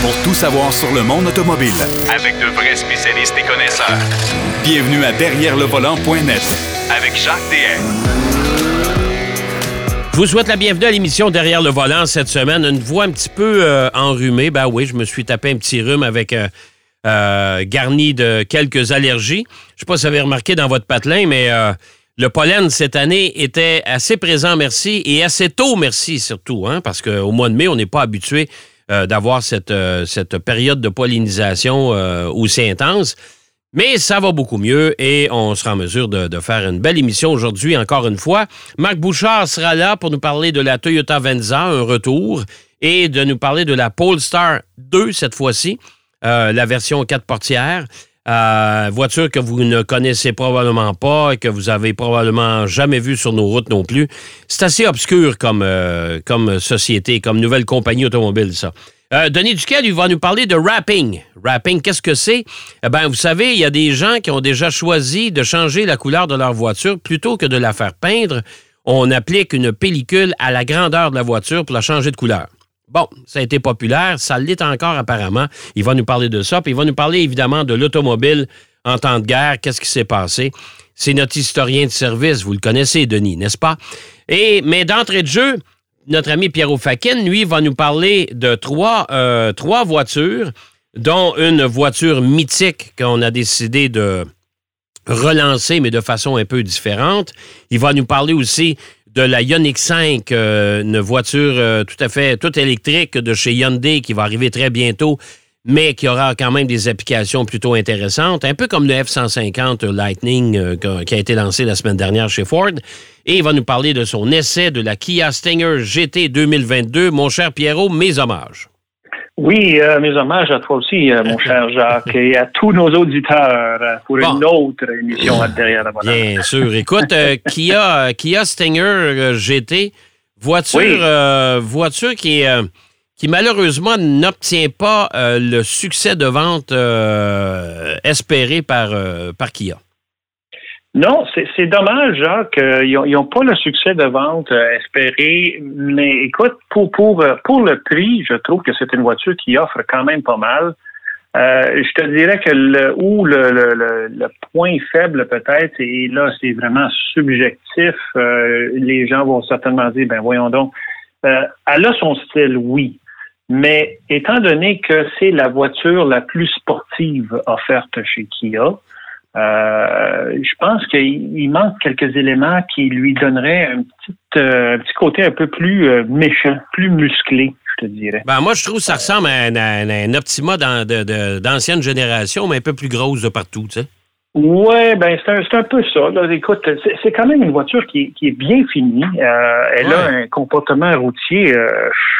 pour tout savoir sur le monde automobile. Avec de vrais spécialistes et connaisseurs. Bienvenue à Derrière le volant.net Avec Jacques DM. Je vous souhaite la bienvenue à l'émission Derrière le volant cette semaine. Une voix un petit peu euh, enrhumée. Ben oui, je me suis tapé un petit rhume avec euh, euh, garni de quelques allergies. Je sais pas si vous avez remarqué dans votre patelin, mais euh, le pollen cette année était assez présent, merci, et assez tôt, merci surtout, hein, parce qu'au mois de mai, on n'est pas habitué euh, d'avoir cette, euh, cette période de pollinisation euh, aussi intense. Mais ça va beaucoup mieux et on sera en mesure de, faire une belle émission aujourd'hui, encore une fois. Marc Bouchard sera là pour nous parler de la Toyota Venza, un retour, et de nous parler de la Polestar 2 cette fois-ci, la version 4 portières. Euh, voiture que vous ne connaissez probablement pas et que vous avez probablement jamais vue sur nos routes non plus. C'est assez obscur comme, euh, comme société, comme nouvelle compagnie automobile, ça. Euh, Denis Duquel, il va nous parler de wrapping. Wrapping, qu'est-ce que c'est? Eh bien, vous savez, il y a des gens qui ont déjà choisi de changer la couleur de leur voiture plutôt que de la faire peindre. On applique une pellicule à la grandeur de la voiture pour la changer de couleur. Bon, ça a été populaire, ça l'est encore apparemment. Il va nous parler de ça, puis il va nous parler évidemment de l'automobile en temps de guerre, qu'est-ce qui s'est passé? C'est notre historien de service, vous le connaissez, Denis, n'est-ce pas? Et, mais d'entrée de jeu, notre ami Pierrot Fakin, lui, va nous parler de trois, euh, trois voitures, dont une voiture mythique qu'on a décidé de relancer, mais de façon un peu différente. Il va nous parler aussi de la Ioniq 5, euh, une voiture euh, tout à fait toute électrique de chez Hyundai qui va arriver très bientôt, mais qui aura quand même des applications plutôt intéressantes, un peu comme le F-150 Lightning euh, qui- a été lancé la semaine dernière chez Ford. Et il va nous parler de son essai de la Kia Stinger GT 2022. Mon cher Pierrot, mes hommages. Oui, euh, mes hommages à toi aussi, euh, mon cher Jacques, et à tous nos auditeurs euh, pour Bon. une autre émission à Derrière la Bonne Bien sûr. Écoute, Kia, Kia Stinger GT, voiture, Oui. voiture qui, qui malheureusement n'obtient pas le succès de vente espéré par, par Kia. Non, c'est dommage, Jacques. euh, ils n'ont pas le succès de vente euh, espéré, mais écoute, pour, pour, euh, pour le prix, je trouve que c'est une voiture qui offre quand même pas mal. Euh, je te dirais que le, où le, le, le, le point faible peut-être, et là c'est vraiment subjectif, euh, les gens vont certainement dire, ben voyons donc, euh, elle a son style, oui, mais étant donné que c'est la voiture la plus sportive offerte chez Kia, je pense qu'il il manque quelques éléments qui lui donneraient un petit, euh, un petit côté un peu plus euh, méchant, plus musclé, je te dirais. Ben, moi, je trouve que ça ressemble à un, à un- Optima d'ancienne génération, mais un peu plus grosse de partout, tu sais. Ouais, ben c'est un, peu ça. Là. Écoute, c'est quand même une voiture qui, est- qui est bien finie. Euh, elle a un comportement routier, euh,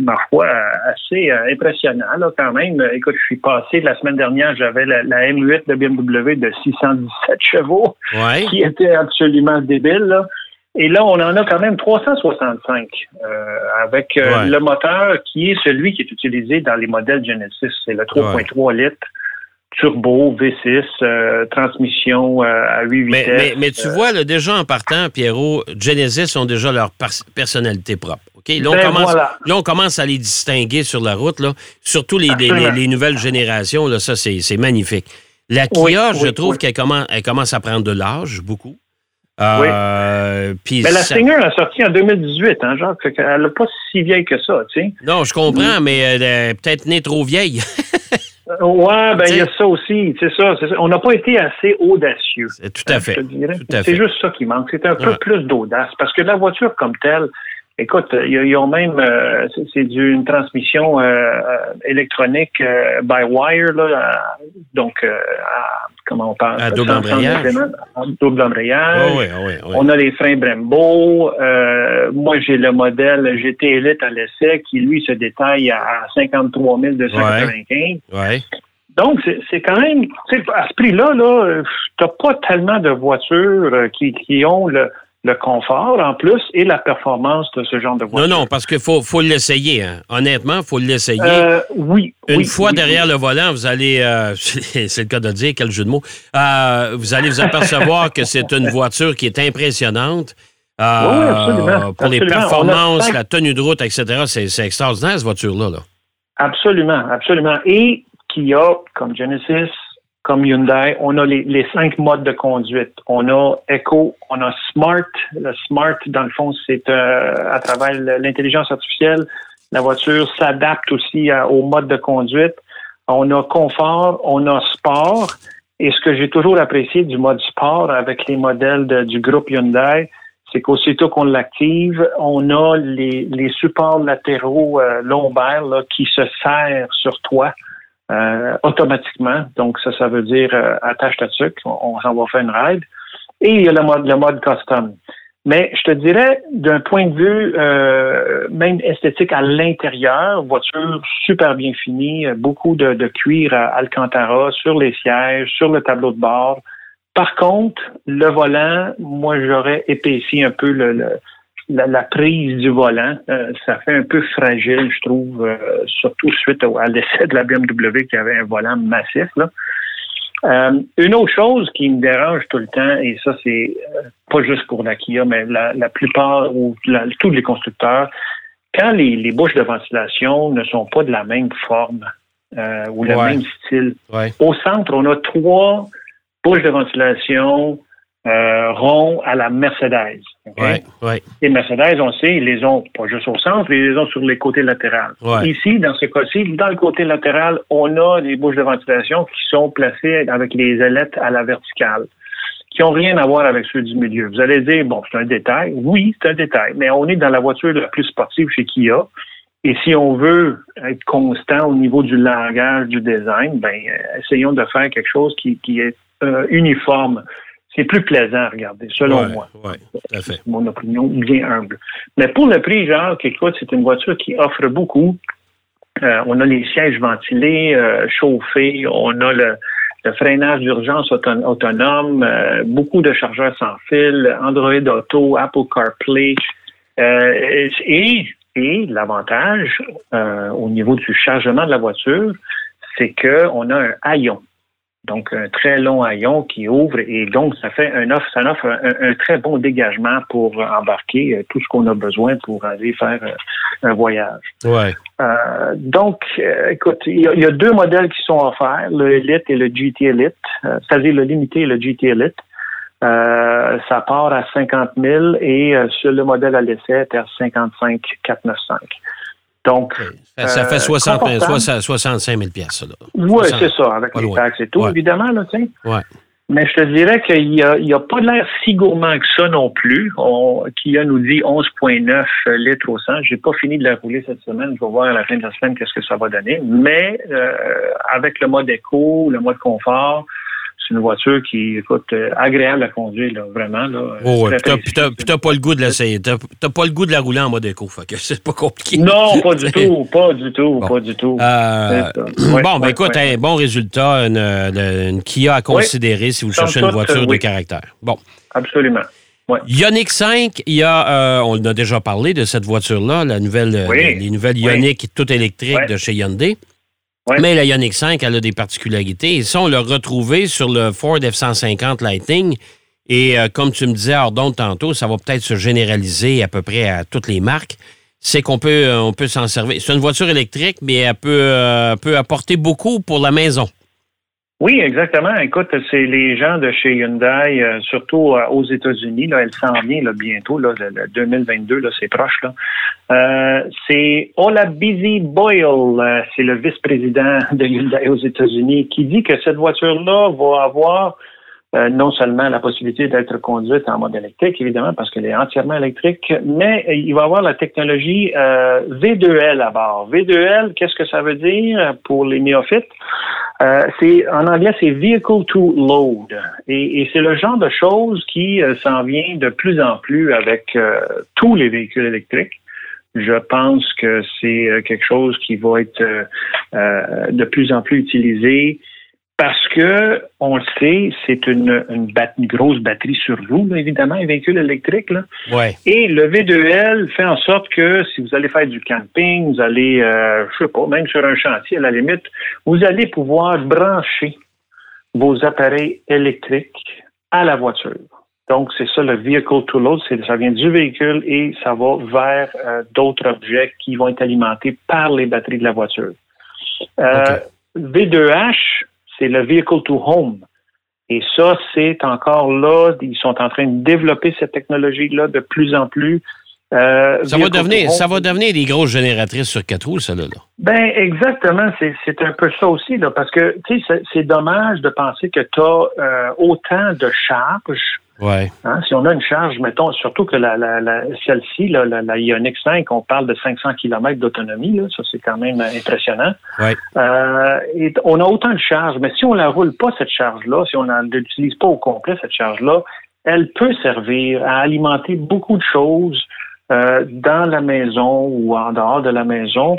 ma foi, assez euh, impressionnant là, quand même. Écoute, je suis passé la semaine dernière, j'avais la, la M8 de BMW de 617 chevaux, Ouais. qui était absolument débile. Là. Et là, on en a quand même 365 euh, avec Ouais. le moteur qui est celui qui est utilisé dans les modèles Genesis. C'est le 3.3 litres turbo V6, euh, transmission euh, à 8 Mais, vitesses. mais, mais tu vois, là, déjà en partant, Pierrot, Genesis ont déjà leur personnalité propre. OK? Là, on Ben commence, voilà. là, on commence à les distinguer sur la route, là. surtout les, les- Absolument. les- les nouvelles générations. Là, ça, c'est magnifique. La Kia, Oui, je oui, trouve oui. qu'elle commence, elle commence à prendre de l'âge, beaucoup. Euh, puis Mais la ça- Stinger a sorti en 2018, hein, Jacques. Qu'elle n'est pas si vieille que ça, tu sais. Non, je comprends, mais elle est peut-être née trop vieille. Euh, Ouais, ben il y a ça aussi, c'est ça. On n'a pas été assez audacieux. Tout à hein, fait. C'est juste ça qui manque. C'est un peu plus d'audace. Parce que la voiture comme telle, écoute, ils, ils ont même, euh, c'est- une transmission euh, euh, électronique euh, by wire, là, à- donc, euh, à- comment on parle? À double embrayage. double embrayage. Oh, oui, oui, oui. On a les freins Brembo. Euh, moi, j'ai le modèle GT Elite à l'essai qui, lui, se détaille à 53 295. Ouais. Donc, c'est- quand même, à ce prix-là, là, tu pas tellement de voitures euh, qui, qui ont le, le confort en plus et la performance de ce genre de Non, voiture. non, parce qu'il faut, faut l'essayer. hein. Honnêtement, il faut l'essayer. Euh, oui. Une oui, fois oui, derrière le volant, vous allez, euh, c'est le cas de dire, quel jeu de mots, Euh, vous allez vous apercevoir que c'est une voiture qui est impressionnante. Absolument, Pour les absolument. A performances, la tenue de route, etc., c'est extraordinaire, cette voiture-là. Là. Absolument, absolument. Et Kia, comme Genesis, comme Hyundai, on a les, cinq modes de conduite. On a Echo, on a Smart. Le Smart, dans le fond, c'est euh, à travers l'intelligence artificielle, la voiture s'adapte aussi au mode de conduite. On a confort, on a sport. Et ce que j'ai toujours apprécié du mode sport avec les modèles du groupe Hyundai, c'est qu'aussitôt qu'on l'active, on a les, supports latéraux euh, lombaires qui se serrent sur toi euh, automatiquement. Donc, ça, ça veut dire euh, attache ta sucre, on, s'en va faire une ride. Et il y a le mode, le mode custom. Mais je te dirais, d'un point de vue euh, même esthétique à l'intérieur, voiture super bien finie, beaucoup de, de cuir à Alcantara sur les sièges, sur le tableau de bord. Par contre, le volant, moi j'aurais épaissi un peu le, la, prise du volant. Euh, ça fait un peu fragile, je trouve, euh, surtout suite à l'essai de la BMW qui avait un volant massif. Là. Euh, une autre chose qui me dérange tout le temps, et ça c'est euh, pas juste pour la Kia, mais la, plupart ou tous les constructeurs, quand les, bouches de ventilation ne sont pas de la même forme euh, ou le même style, au centre, on a trois bouches de ventilation euh, rond à la Mercedes. Okay? Ouais, Et Mercedes, on sait, ils les ont pas juste au centre, ils les ont sur les côtés latérales. Ici, dans ce cas-ci, dans le côté latéral, on a des bouches de ventilation qui sont placées avec les ailettes à la verticale qui n'ont rien à voir avec ceux du milieu. Vous allez dire, bon, c'est un détail. Oui, c'est un détail, mais on est dans la voiture la plus sportive chez Kia. Et si on veut être constant au niveau du langage, du design, ben, essayons de faire quelque chose qui, qui est euh, uniforme c'est plus plaisant à regarder, selon moi. Oui, tout à fait. Mon opinion bien humble. Mais pour le prix, genre, écoute, c'est une voiture qui offre beaucoup. Euh, on a les sièges ventilés, euh, chauffés, on a le, freinage d'urgence autonome, euh, beaucoup de chargeurs sans fil, Android Auto, Apple CarPlay. et, et l'avantage au niveau du chargement de la voiture, c'est qu'on a un haillon donc un très long haillon qui ouvre et donc ça fait un offre, ça offre un, très bon dégagement pour embarquer euh, tout ce qu'on a besoin pour aller faire euh, un voyage. Ouais. Euh, donc, écoute, il y, a, deux modèles qui sont offerts, le Elite et le GT Elite, c'est-à-dire le limité et le GT Elite. ça part à 50 000 et sur le modèle à l'essai, c'est à 55 495. Donc, ça fait 60, 65 000 pièces Oui, c'est ça, avec les taxes et tout, évidemment. Là, ouais. Mais je te dirais qu'il n'y a, a, pas l'air si gourmand que ça non plus. On, Kia nous dit 11,9 litres au 100. J'ai pas fini de la rouler cette semaine. Je vais voir à la fin de la semaine qu'est-ce que ça va donner. Mais euh, avec le mode éco, le mode confort, c'est une voiture qui est euh, agréable à conduire, là, vraiment. Là, oh, puis t'as pas le goût de l'essayer. T'as pas le goût de la rouler en mode éco, fait que c'est pas compliqué. Non, pas du tout, pas du tout, pas du tout. Euh, bon, ben écoute, un bon résultat, une, une Kia à considérer si vous cherchez une voiture de caractère. Bon. Absolument. Ouais. Ioniq 5, il y a, euh, on a déjà parlé de cette voiture-là, la nouvelle, les, nouvelles Ioniq toutes électriques de chez Hyundai. Mais la Ioniq 5, elle a des particularités. Et ça, on l'a retrouvé sur le Ford F-150 Lightning. Et euh, comme tu me disais, Ardon, tantôt, ça va peut-être se généraliser à peu près à toutes les marques. C'est qu'on peut, euh, on peut s'en servir. C'est une voiture électrique, mais elle peut, euh, peut apporter beaucoup pour la maison. Oui, exactement. Écoute, c'est les gens de chez Hyundai, euh, surtout euh, aux États-Unis, là, elle s'en vient là, bientôt, là, le, 2022, là, c'est proche. Là. Euh, c'est Busy Boyle, c'est le vice-président de Hyundai aux États-Unis, qui dit que cette voiture-là va avoir euh, non seulement la possibilité d'être conduite en mode électrique, évidemment, parce qu'elle est entièrement électrique, mais il va avoir la technologie euh, V2L à bord. V2L, qu'est-ce que ça veut dire pour les néophytes? Euh, c'est en anglais, c'est Vehicle to Load. Et, et c'est le genre de choses qui s'en vient de plus en plus avec tous les véhicules électriques. Je pense que c'est quelque chose qui va être de plus en plus utilisé parce que, on le sait, c'est une, une, grosse batterie sur vous, évidemment, un véhicule électrique. Là. Et le V2L fait en sorte que si vous allez faire du camping, vous allez, euh, je sais pas, même sur un chantier à la limite, vous allez pouvoir brancher vos appareils électriques à la voiture. Donc, c'est ça le vehicle to load, ça vient du véhicule et ça va vers euh, d'autres objets qui vont être alimentés par les batteries de la voiture. Euh, V2H, c'est le Vehicle to Home. Et ça, c'est encore là, ils sont en train de développer cette technologie-là de plus en plus. Euh, ça, va devenir, ça va devenir des grosses génératrices sur quatre roues, ça, là. Ben, exactement. C'est un peu ça aussi, là, parce que, tu sais, c'est dommage de penser que tu as euh, autant de charges Ouais. Hein, si on a une charge, mettons, surtout que la, la, la celle-ci, la, la, Ioniq 5, on parle de 500 km d'autonomie, ça c'est quand même impressionnant. Ouais. Euh, et on a autant de charges, mais si on la roule pas cette charge-là, si on ne l'utilise pas au complet cette charge-là, elle peut servir à alimenter beaucoup de choses euh, dans la maison ou en dehors de la maison,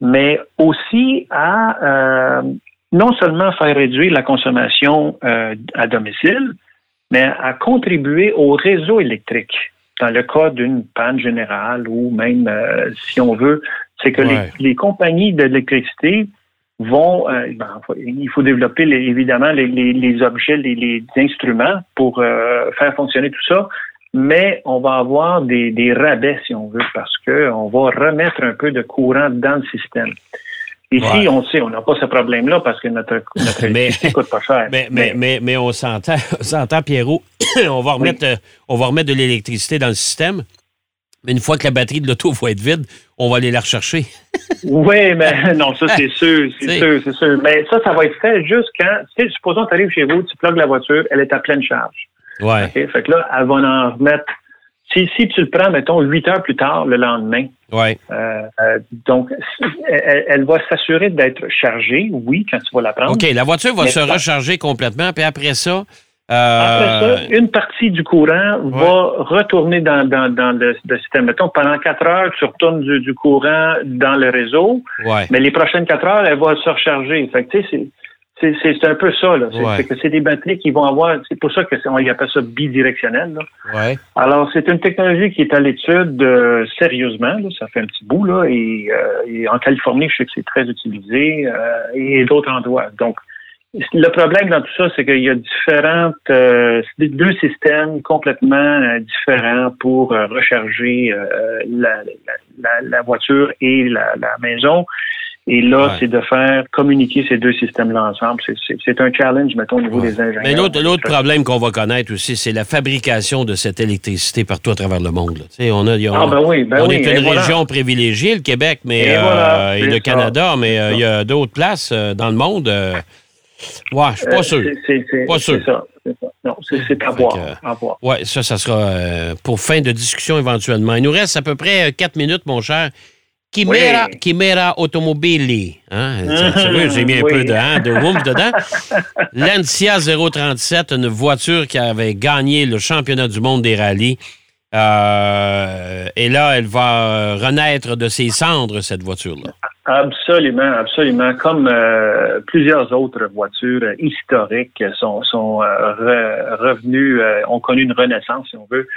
mais aussi à euh, non seulement faire réduire la consommation euh, à domicile, mais à contribuer au réseau électrique dans le cas d'une panne générale ou même, euh, si on veut, c'est que les, compagnies d'électricité vont, euh, ben, il faut développer évidemment les, objets, les, instruments pour euh, faire fonctionner tout ça, mais on va avoir des, des rabais, si on veut, parce qu'on va remettre un peu de courant dans le système. Ici, on sait, on n'a pas ce problème-là parce que notre, notre mais, coûte pas cher. Mais, mais, mais, on s'entend, s'entend, Pierrot, on va remettre, euh, on va remettre de l'électricité dans le système. Mais une fois que la batterie de l'auto va être vide, on va aller la rechercher. oui, mais non, ça c'est sûr, c'est sûr, c'est sûr. Mais ça, ça va être fait juste quand, tu sais, supposons que tu arrives chez vous, tu plugues la voiture, elle est à pleine charge. Ouais. Fait que là, elle va en remettre si, si tu le prends, mettons, huit heures plus tard, le lendemain, ouais. Euh, euh, donc, elle, va s'assurer d'être chargée, oui, quand tu vas la prendre. OK, la voiture va se recharger complètement, puis après ça... Euh, après ça, une partie du courant va retourner dans, dans, le, système. Mettons, pendant quatre heures, tu retournes du, courant dans le réseau, ouais. mais les prochaines quatre heures, elle va se recharger. Fait que, tu sais, c'est un peu ça. C'est que c'est des batteries qui vont avoir. C'est pour ça qu'on appelle ça bidirectionnel. Ouais. Alors, c'est une technologie qui est à l'étude euh, sérieusement. ça fait un petit bout. Là, et, euh, en Californie, je sais que c'est très utilisé euh, et d'autres endroits. Donc, le problème dans tout ça, c'est qu'il y a différentes deux systèmes complètement différents pour recharger la, la, la, voiture et la, maison. Et là, c'est de faire communiquer ces deux systèmes-là ensemble. C'est un challenge, mettons, au niveau des ingénieurs. Mais l'autre problème qu'on va connaître aussi, c'est la fabrication de cette électricité partout à travers le monde. On, a, ah, ben oui, ben on est une région privilégiée, le Québec mais, et, euh, le Canada, mais euh, il y a d'autres places euh, dans le monde. ouais, je suis pas sûr. C'est pas sûr. Ça. Non, c'est à voir. Oui, ça, ça sera pour fin de discussion éventuellement. Il nous reste à peu près quatre minutes, mon cher. Chimera, oui. Chimera Automobili. Hein? J'ai mis un peu de, hein, de dedans. Lancia 037, une voiture qui avait gagné le championnat du monde des rallyes. Euh, et là, elle va renaître de ses cendres, cette voiture-là. Absolument, absolument. Comme euh, plusieurs autres voitures historiques sont, sont euh, revenues, ont connu une renaissance, si on veut.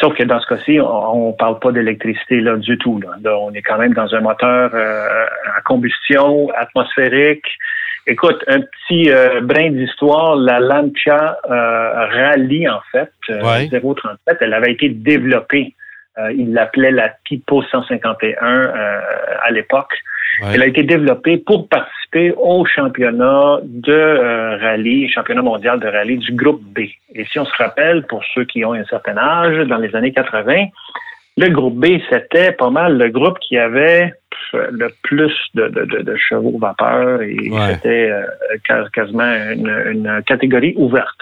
Sauf que dans ce cas-ci, on ne parle pas d'électricité là du tout. Là. on est quand même dans un moteur euh, à combustion atmosphérique. Écoute, un petit euh, brin d'histoire, la Lancia euh, Rally, en fait, 037, elle avait été développée. il l'appelait la Tipo 151 à l'époque. Elle a été développée pour participer au championnat de euh, rallye, championnat mondial de rallye du groupe B. Et si on se rappelle, pour ceux qui ont un certain âge, dans les années 80, le groupe B, c'était pas mal le groupe qui avait le plus de, de, chevaux vapeur et c'était euh, quasiment une, catégorie ouverte.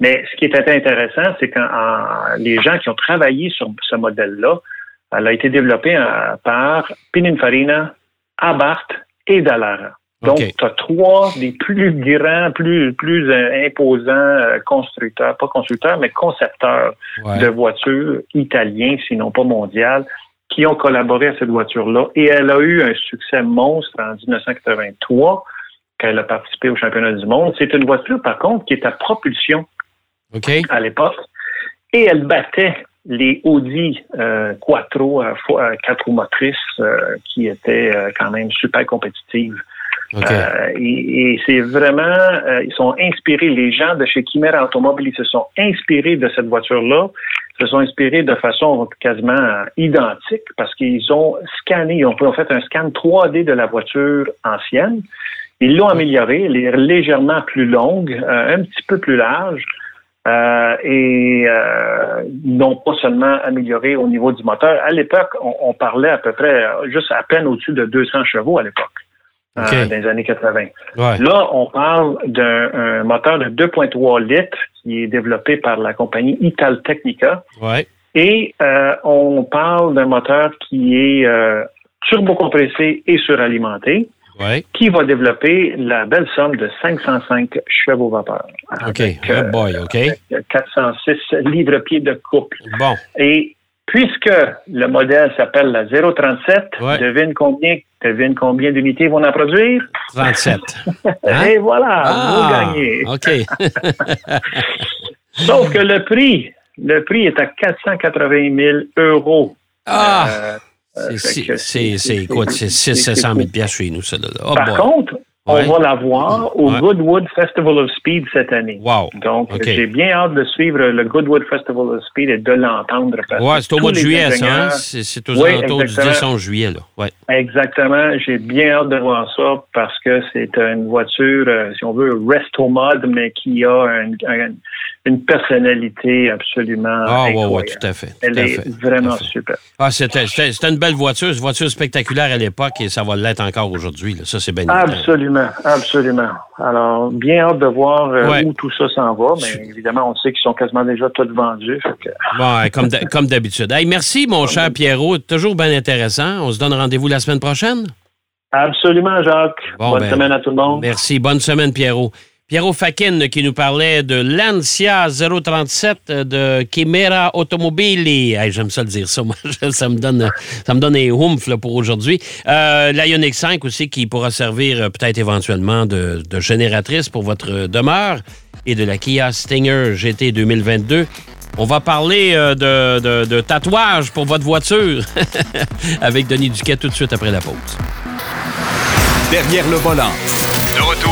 Mais ce qui était intéressant, c'est quand les gens qui ont travaillé sur ce modèle-là, elle a été développée euh, par Pininfarina, Abarth et Dallara. Donc, tu as trois des plus grands, plus, plus euh, imposants euh, constructeurs, pas constructeurs, mais concepteurs de voitures italiens, sinon pas mondiales, qui ont collaboré à cette voiture-là. Et elle a eu un succès monstre en 1983, quand elle a participé au championnat du monde. C'est une voiture, par contre, qui est à propulsion à l'époque. Et elle battait les Audi euh, Quattro euh, euh, quatre roues motrices euh, qui étaient quand même super compétitives. et, c'est vraiment, ils sont inspirés, les gens de chez Chimera Automobile, ils se sont inspirés de cette voiture-là. se sont inspirés de façon quasiment identique parce qu'ils ont scanné, ils ont fait un scan 3D de la voiture ancienne. Ils l'ont améliorée, elle est légèrement plus longue, euh, un petit peu plus large. Euh, et euh, n'ont pas seulement amélioré au niveau du moteur. À l'époque, on, parlait à peu près juste à peine au-dessus de 200 chevaux à l'époque, euh, dans les années 80. Là, on parle d'un moteur de 2,3 litres qui est développé par la compagnie Italtecnica. Ouais. Et euh, on parle d'un moteur qui est turbocompressé et suralimenté qui va développer la belle somme de 505 chevaux vapeur. OK. Euh, boy, OK. 406 livres-pieds de couple. Bon. Et puisque le modèle s'appelle la 037, devine combien, devine combien d'unités vont en produire? 37. Hein? Et voilà, vous ah, gagnez. OK. Sauf que le prix, le prix est à 480 000 euros. Ah! Euh, c'est quoi? C'est 600 000 chez nous, ça. Là. Oh Par contre, on va la voir au Goodwood Festival of Speed cette année. Wow. Donc, j'ai bien hâte de suivre le Goodwood Festival of Speed et de l'entendre. Oui, c'est au mois de juillet, ça. Hein? C'est aux alentours du 10 11 juillet. Là. Ouais. Exactement. J'ai bien hâte de voir ça parce que c'est une voiture, euh, si on veut, resto mode, mais qui a un, une personnalité absolument ah, incroyable. Ouais, tout à fait. Elle est vraiment super. Ah, c'était une belle voiture, une voiture spectaculaire à l'époque et ça va l'être encore aujourd'hui. Ça, c'est bien Absolument, absolument. Alors, bien hâte de voir euh, où tout ça s'en va, mais évidemment, on sait qu'ils sont quasiment déjà tous vendus. Bon, comme d'habitude. merci, mon cher Pierrot. Toujours bien intéressant. On se donne rendez-vous la semaine prochaine? Absolument, Jacques. bonne ben, semaine à tout le monde. Merci. Bonne semaine, Pierrot. Pierrot Fakin qui nous parlait de l'Ancia 037 de Chimera Automobili. J'aime ça le dire, ça. ça me donne, ça me donne un oomph pour aujourd'hui. Euh, la Ioniq 5 aussi qui pourra servir euh, peut-être éventuellement de, génératrice pour votre demeure et de la Kia Stinger GT 2022. On va parler euh, de, de tatouage pour votre voiture avec Denis Duquet tout de suite après la pause. Derrière le volant. De retour